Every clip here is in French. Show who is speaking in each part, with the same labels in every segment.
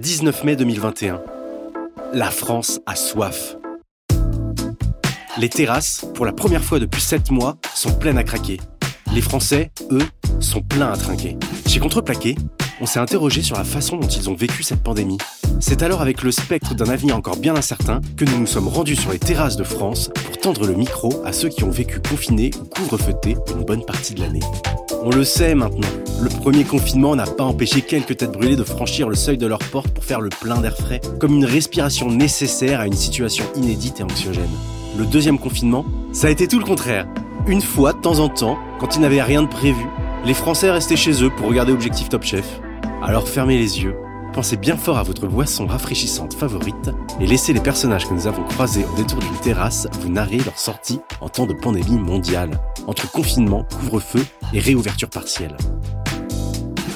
Speaker 1: 19 mai 2021. La France a soif. Les terrasses, pour la première fois depuis 7 mois, sont pleines à craquer. Les Français, eux, sont pleins à trinquer. Chez Contreplaqué, on s'est interrogé sur la façon dont ils ont vécu cette pandémie. C'est alors avec le spectre d'un avenir encore bien incertain que nous nous sommes rendus sur les terrasses de France pour tendre le micro à ceux qui ont vécu confinés ou couvre-feutés une bonne partie de l'année. On le sait maintenant, le premier confinement n'a pas empêché quelques têtes brûlées de franchir le seuil de leur porte pour faire le plein d'air frais, comme une respiration nécessaire à une situation inédite et anxiogène. Le deuxième confinement, ça a été tout le contraire. Une fois, de temps en temps, quand ils n'avaient rien de prévu, les Français restaient chez eux pour regarder Objectif Top Chef. Alors fermez les yeux, pensez bien fort à votre boisson rafraîchissante favorite et laissez les personnages que nous avons croisés au détour d'une terrasse vous narrer leur sortie en temps de pandémie mondiale, entre confinement, couvre-feu et réouverture partielle.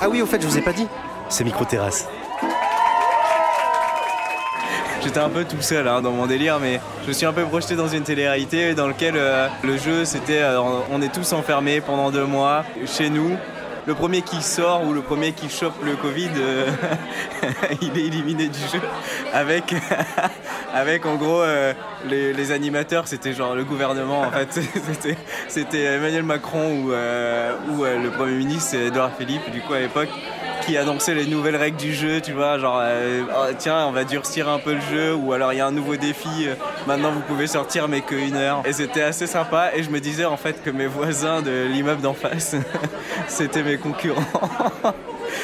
Speaker 1: Ah oui, au fait, je vous ai pas dit, c'est micro-terrasse.
Speaker 2: J'étais un peu tout seul hein, dans mon délire, mais je me suis un peu projeté dans une télé-réalité dans laquelle euh, le jeu c'était euh, on est tous enfermés pendant deux mois chez nous. Le premier qui sort ou le premier qui chope le Covid, euh, il est éliminé du jeu. Avec, avec en gros les, les animateurs, c'était genre le gouvernement en fait. C'était, Emmanuel Macron ou, ou le Premier ministre, Edouard Philippe du coup à l'époque qui annonçait les nouvelles règles du jeu, tu vois, genre euh, oh, tiens on va durcir un peu le jeu ou alors il y a un nouveau défi, euh, maintenant vous pouvez sortir mais qu'une heure. Et c'était assez sympa et je me disais en fait que mes voisins de l'immeuble d'en face, c'était mes concurrents.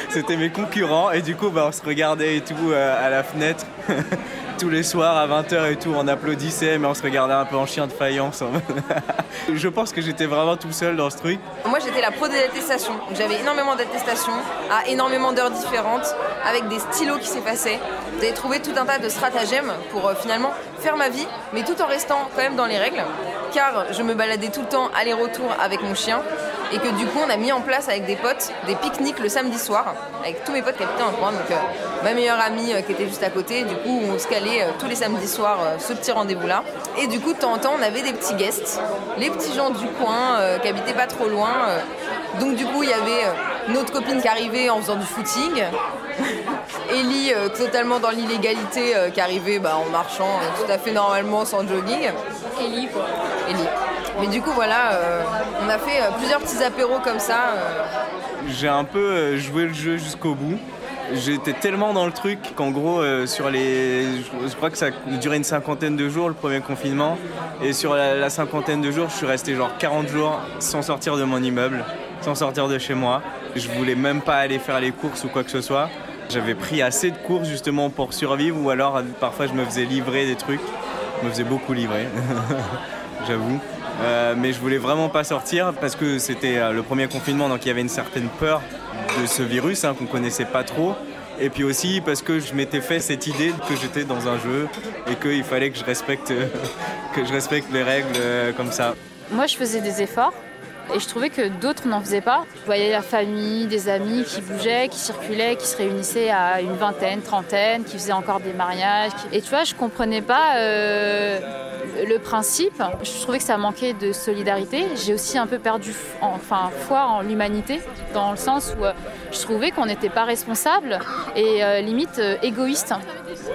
Speaker 2: c'était mes concurrents et du coup bah, on se regardait et tout euh, à la fenêtre tous les soirs à 20h et tout, on applaudissait, mais on se regardait un peu en chien de faïence. je pense que j'étais vraiment tout seul dans ce truc.
Speaker 3: Moi, j'étais la pro des attestations. J'avais énormément d'attestations à énormément d'heures différentes, avec des stylos qui s'effaçaient. J'avais trouvé tout un tas de stratagèmes pour euh, finalement faire ma vie, mais tout en restant quand même dans les règles, car je me baladais tout le temps aller-retour avec mon chien et que du coup on a mis en place avec des potes des pique-niques le samedi soir avec tous mes potes qui habitaient en coin donc euh, ma meilleure amie euh, qui était juste à côté du coup on se calait euh, tous les samedis soirs ce petit rendez-vous là et du coup de temps en temps on avait des petits guests les petits gens du coin qui habitaient pas trop loin donc du coup il y avait notre copine qui arrivait en faisant du footing Ellie totalement dans l'illégalité qui arrivait bah, en marchant tout à fait normalement sans jogging.
Speaker 4: Ellie quoi.
Speaker 3: Ellie mais du coup, voilà, euh, on a fait euh, plusieurs petits apéros comme ça. Euh.
Speaker 2: J'ai un peu joué le jeu jusqu'au bout. J'étais tellement dans le truc qu'en gros, sur les. Je crois que ça a duré une cinquantaine de jours le premier confinement. Et sur la, cinquantaine de jours, je suis resté genre 40 jours sans sortir de mon immeuble, sans sortir de chez moi. Je voulais même pas aller faire les courses ou quoi que ce soit. J'avais pris assez de courses justement pour survivre ou alors parfois je me faisais livrer des trucs. Je me faisais beaucoup livrer, j'avoue. Euh, mais je voulais vraiment pas sortir parce que c'était euh, le premier confinement, donc il y avait une certaine peur de ce virus hein, qu'on connaissait pas trop. Et puis aussi parce que je m'étais fait cette idée que j'étais dans un jeu et qu'il fallait que je respecte, que je respecte les règles euh, comme ça.
Speaker 4: Moi, je faisais des efforts et je trouvais que d'autres n'en faisaient pas. Je voyais la famille, des amis qui bougeaient, qui circulaient, qui se réunissaient à une vingtaine, trentaine, qui faisaient encore des mariages. Et tu vois, je comprenais pas le principe, je trouvais que ça manquait de solidarité. J'ai aussi un peu perdu enfin, foi en l'humanité, dans le sens où euh, je trouvais qu'on n'était pas responsable et euh, limite euh, égoïste.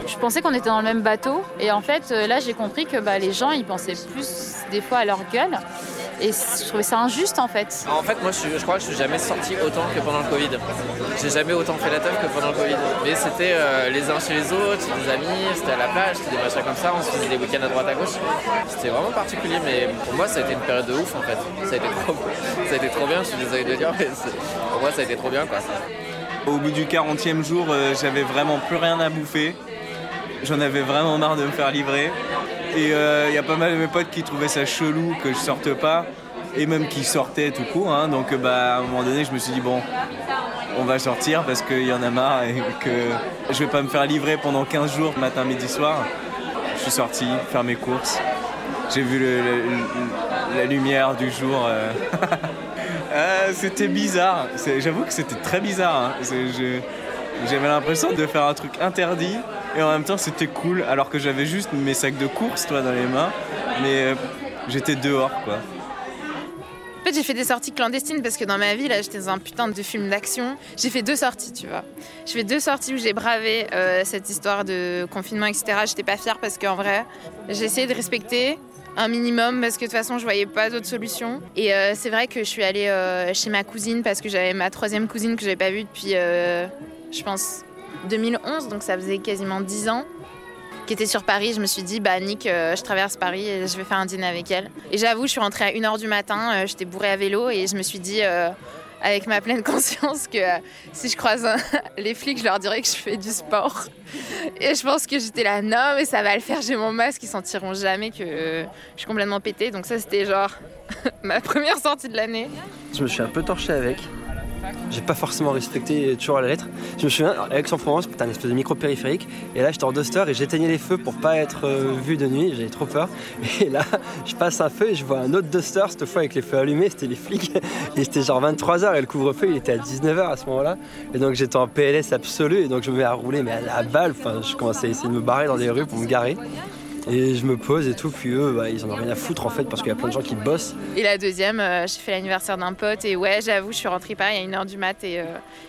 Speaker 4: Je pensais qu'on était dans le même bateau et en fait là j'ai compris que bah, les gens ils pensaient plus des fois à leur gueule et je trouvais ça injuste en fait.
Speaker 5: En fait, moi je, crois que je suis jamais sorti autant que pendant le Covid. J'ai jamais autant fait la teuf que pendant le Covid. Mais c'était euh, les uns chez les autres, des amis, c'était à la plage, c'était des machins comme ça, on se faisait des week-ends à droite à gauche. C'était vraiment particulier, mais pour moi ça a été une période de ouf en fait. Ça a été trop, ça a été trop bien, je suis désolé de le dire, mais pour moi ça a été trop bien quoi.
Speaker 2: Au bout du 40e jour, euh, j'avais vraiment plus rien à bouffer. J'en avais vraiment marre de me faire livrer. Et il euh, y a pas mal de mes potes qui trouvaient ça chelou que je sorte pas, et même qui sortaient tout court. Hein. donc bah, à un moment donné, je me suis dit, bon, on va sortir parce qu'il y en a marre et que je vais pas me faire livrer pendant 15 jours, matin, midi, soir. Je suis sorti faire mes courses. J'ai vu la lumière du jour. Euh. Ah, c'était bizarre. J'avoue que c'était très bizarre. Hein. J'avais l'impression de faire un truc interdit et en même temps c'était cool alors que j'avais juste mes sacs de course toi dans les mains mais euh, j'étais dehors quoi.
Speaker 6: fait, j'ai fait des sorties clandestines parce que dans ma vie, là, j'étais dans un putain de film d'action. J'ai fait deux sorties, tu vois. J'ai fait deux sorties où j'ai bravé euh, cette histoire de confinement, etc. J'étais pas fière parce qu'en vrai, j'ai essayé de respecter un minimum parce que de toute façon, je voyais pas d'autre solution. Et euh, c'est vrai que je suis allée chez ma cousine parce que j'avais ma troisième cousine que j'avais pas vue depuis, je pense, 2011, donc ça faisait quasiment 10 ans qui était sur Paris, je me suis dit, bah Nick, euh, je traverse Paris et je vais faire un dîner avec elle. Et j'avoue, je suis rentrée à 1h du matin, euh, j'étais bourrée à vélo et je me suis dit, euh, avec ma pleine conscience, que si je croise les flics, je leur dirais que je fais du sport. Et je pense que j'étais là, non, mais ça va le faire, j'ai mon masque, ils sentiront jamais que je suis complètement pétée. Donc ça, c'était genre ma première sortie de l'année.
Speaker 7: Je me suis un peu torché avec. J'ai pas forcément respecté toujours la lettre. Je me souviens, à Aix-en-Provence, c'était un espèce de micro-périphérique. Et là, j'étais en duster et j'éteignais les feux pour pas être euh, vu de nuit. J'avais trop peur. Et là, je passe un feu et je vois un autre duster, cette fois avec les feux allumés. C'était les flics. Et c'était genre 23h et le couvre-feu, il était à 19h à ce moment-là. Et donc, j'étais en PLS absolu. Et donc, je me mets à rouler, mais à la balle. Enfin, je commençais à essayer de me barrer dans des rues pour me garer. Et je me pose et tout, puis eux, bah, ils en ont rien à foutre en fait parce qu'il y a plein de gens qui bossent.
Speaker 6: Et la deuxième, euh, j'ai fait l'anniversaire d'un pote et ouais, j'avoue, je suis rentrée pareil à 1h du mat et euh,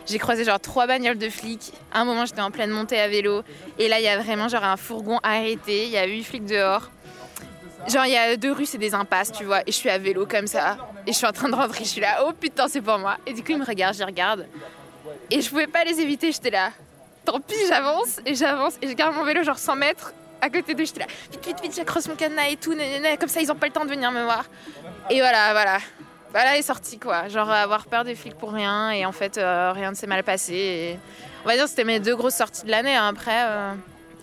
Speaker 6: j'ai croisé genre trois bagnoles de flics. À un moment, j'étais en pleine montée à vélo et là, il y a vraiment genre un fourgon arrêté, il y a huit flics dehors. Genre, il y a deux rues, c'est des impasses, tu vois, et je suis à vélo comme ça. Et je suis en train de rentrer, je suis là, oh putain, c'est pour moi. Et du coup, ils me regardent, j'y regarde. Et je pouvais pas les éviter, j'étais là. Tant pis, j'avance et j'avance et je garde mon vélo genre 100 mètres à côté d'eux, j'étais là, vite, vite, vite, j'accroche mon cadenas et tout, comme ça ils ont pas le temps de venir me voir. Et voilà, voilà. Voilà est sorti quoi. Genre avoir peur des flics pour rien et en fait euh, rien ne s'est mal passé. On va dire c'était mes deux grosses sorties de l'année. Hein. Après, euh,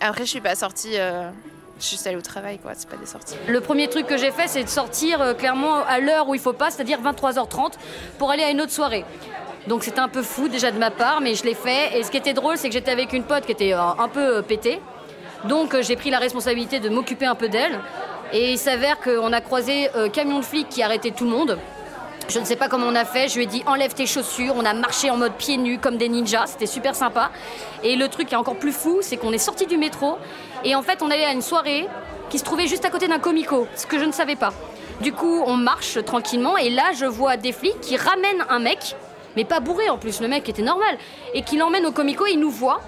Speaker 6: après je suis pas sortie. Euh, je suis allée au travail, quoi, c'est pas des sorties.
Speaker 8: Le premier truc que j'ai fait, c'est de sortir clairement à l'heure où il faut pas, c'est-à-dire 23h30, pour aller à une autre soirée. Donc c'était un peu fou déjà de ma part, mais je l'ai fait. Et ce qui était drôle, c'est que j'étais avec une pote qui était un peu pétée. Donc euh, j'ai pris la responsabilité de m'occuper un peu d'elle. Et il s'avère qu'on a croisé euh, camion de flics qui arrêtait tout le monde. Je ne sais pas comment on a fait. Je lui ai dit enlève tes chaussures. On a marché en mode pieds nus comme des ninjas. C'était super sympa. Et le truc qui est encore plus fou, c'est qu'on est sorti du métro et en fait on allait à une soirée qui se trouvait juste à côté d'un comico, ce que je ne savais pas. Du coup, on marche tranquillement et là je vois des flics qui ramènent un mec, mais pas bourré en plus, le mec était normal, et qui l'emmène au comico. Il nous voit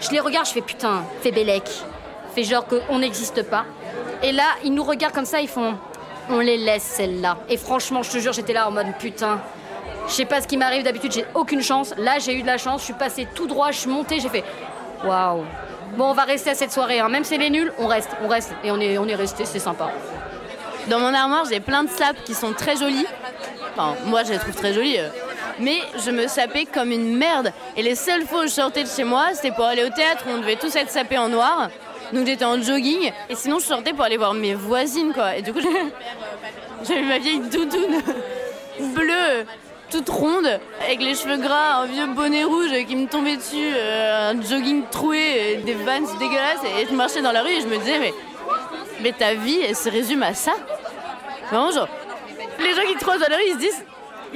Speaker 8: je les regarde, je fais putain, fais Bélec. Fais genre qu'on n'existe pas. Et là, ils nous regardent comme ça, ils font on les laisse celles-là. Et franchement, je te jure, j'étais là en mode putain. Je sais pas ce qui m'arrive, d'habitude j'ai aucune chance. Là, j'ai eu de la chance, je suis passée tout droit, je suis montée, j'ai fait waouh. Bon, on va rester à cette soirée, hein. même si elle est nulle, on reste, on reste. Et on est, resté, c'est sympa.
Speaker 9: Dans mon armoire, j'ai plein de sapes qui sont très jolies. Enfin, moi, je les trouve très jolies. Mais je me sapais comme une merde. Et les seules fois où je sortais de chez moi, c'était pour aller au théâtre où on devait tous être sapés en noir. Donc j'étais en jogging. Et sinon, je sortais pour aller voir mes voisines, quoi. Et du coup, j'avais ma vieille doudoune bleue, toute ronde, avec les cheveux gras, un vieux bonnet rouge qui me tombait dessus, euh, un jogging troué, des vans dégueulasses. Et je marchais dans la rue et je me disais, mais, mais ta vie, elle se résume à ça. Vraiment, genre, les gens qui te croisent dans la rue, ils se disent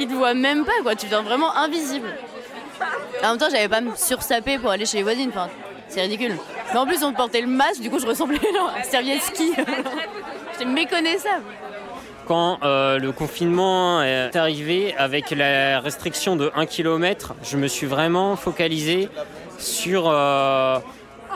Speaker 9: ils te voient même pas, quoi. Tu deviens vraiment invisible. En même temps, j'avais pas me sursaper pour aller chez les voisines. Enfin, c'est ridicule. Mais en plus, on portait le masque, du coup, je ressemblais à serviette ski. J'étais méconnaissable.
Speaker 10: Quand euh, le confinement est arrivé avec la restriction de 1 km, je me suis vraiment focalisé sur euh,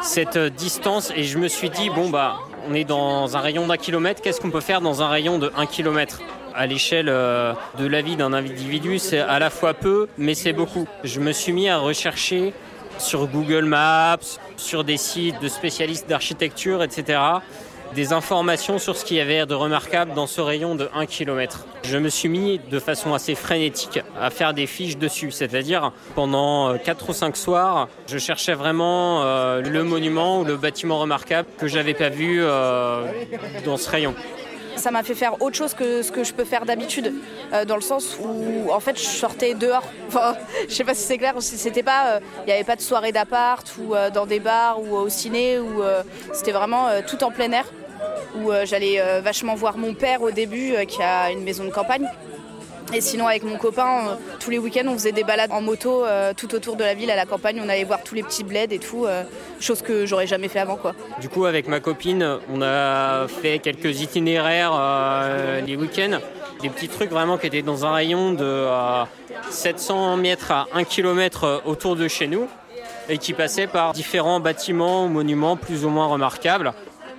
Speaker 10: cette distance et je me suis dit, bon, bah, on est dans un rayon d'un kilomètre, qu'est-ce qu'on peut faire dans un rayon de 1 km à l'échelle euh, de la vie d'un individu, c'est à la fois peu, mais c'est beaucoup. Je me suis mis à rechercher sur Google Maps, sur des sites de spécialistes d'architecture, etc., des informations sur ce qu'il y avait de remarquable dans ce rayon de 1 km. Je me suis mis de façon assez frénétique à faire des fiches dessus, c'est-à-dire pendant 4 ou 5 soirs, je cherchais vraiment euh, le monument ou le bâtiment remarquable que j'avais pas vu euh, dans ce rayon
Speaker 11: ça m'a fait faire autre chose que ce que je peux faire d'habitude, euh, dans le sens où en fait je sortais dehors. Enfin, je sais pas si c'est clair, c'était pas, il euh, n'y avait pas de soirée d'appart ou euh, dans des bars ou au ciné, ou c'était vraiment tout en plein air, où j'allais vachement voir mon père au début, qui a une maison de campagne. Et sinon, avec mon copain, euh, tous les week-ends, on faisait des balades en moto euh, tout autour de la ville, à la campagne. On allait voir tous les petits bleds et tout, euh, chose que j'aurais jamais fait avant. Quoi.
Speaker 10: Du coup, avec ma copine, on a fait quelques itinéraires les week-ends. des petits trucs vraiment qui étaient dans un rayon de 700 mètres à 1 km autour de chez nous et qui passaient par différents bâtiments ou monuments plus ou moins remarquables.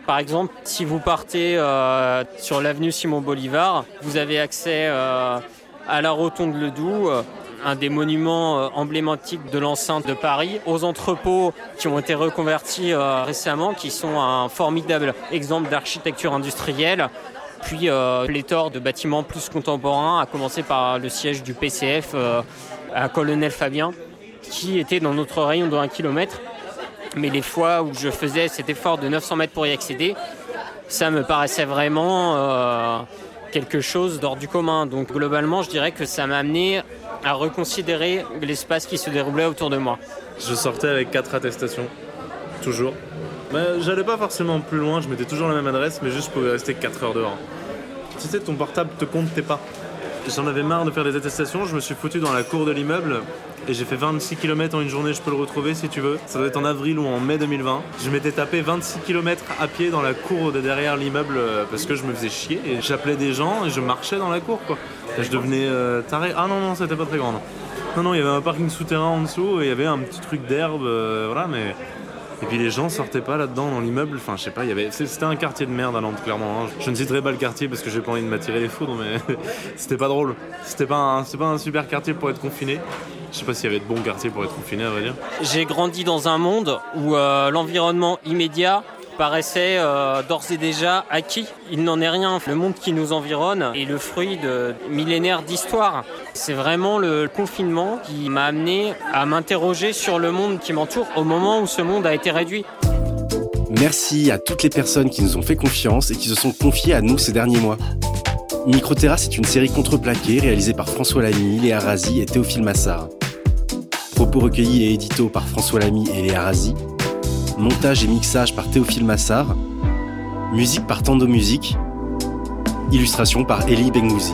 Speaker 10: Par exemple, si vous partez sur l'avenue Simon Bolivar, vous avez accès à la rotonde Le Doubs, euh, un des monuments emblématiques de l'enceinte de Paris, aux entrepôts qui ont été reconvertis récemment, qui sont un formidable exemple d'architecture industrielle, puis pléthore de bâtiments plus contemporains, à commencer par le siège du PCF à Colonel Fabien, qui était dans notre rayon de 1 km mais les fois où je faisais cet effort de 900 mètres pour y accéder, ça me paraissait vraiment euh, quelque chose d'hors du commun. Donc globalement, je dirais que ça m'a amené à reconsidérer l'espace qui se déroulait autour de moi.
Speaker 12: Je sortais avec quatre attestations, toujours. Mais j'allais pas forcément plus loin, je mettais toujours la même adresse, mais juste je pouvais rester 4 heures dehors. Tu sais, ton portable te compte tes pas. J'en avais marre de faire des attestations, je me suis foutu dans la cour de l'immeuble et j'ai fait 26 km en une journée, je peux le retrouver si tu veux. Ça doit être en avril ou en mai 2020. Je m'étais tapé 26 km à pied dans la cour de derrière l'immeuble euh, parce que je me faisais chier et j'appelais des gens et je marchais dans la cour quoi. je devenais euh, taré. Ah non, non, c'était pas très grand. Non. non, il y avait un parking souterrain en dessous et il y avait un petit truc d'herbe, euh, voilà, mais et puis les gens sortaient pas là-dedans dans l'immeuble. Enfin, je sais pas, il y avait. C'était un quartier de merde à Nantes, clairement. Hein. Je ne citerai pas le quartier parce que j'ai pas envie de m'attirer les foudres, mais c'était pas drôle. C'était pas, un... super quartier pour être confiné. Je sais pas s'il y avait de bons quartiers pour être confiné, à vrai dire.
Speaker 10: J'ai grandi dans un monde où euh, l'environnement immédiat paraissait euh, d'ores et déjà acquis. Il n'en est rien. Le monde qui nous environne est le fruit de millénaires d'histoire. C'est vraiment le confinement qui m'a amené à m'interroger sur le monde qui m'entoure au moment où ce monde a été réduit.
Speaker 1: Merci à toutes les personnes qui nous ont fait confiance et qui se sont confiées à nous ces derniers mois. Microterrasse est une série contreplaquée réalisée par François Lamy, Léa Razi et Théophile Massard. Propos recueillis et édito par François Lamy et Léa Razi. Montage et mixage par Théophile Massard. Musique par Tando Musique. Illustration par Elie Bengouzi.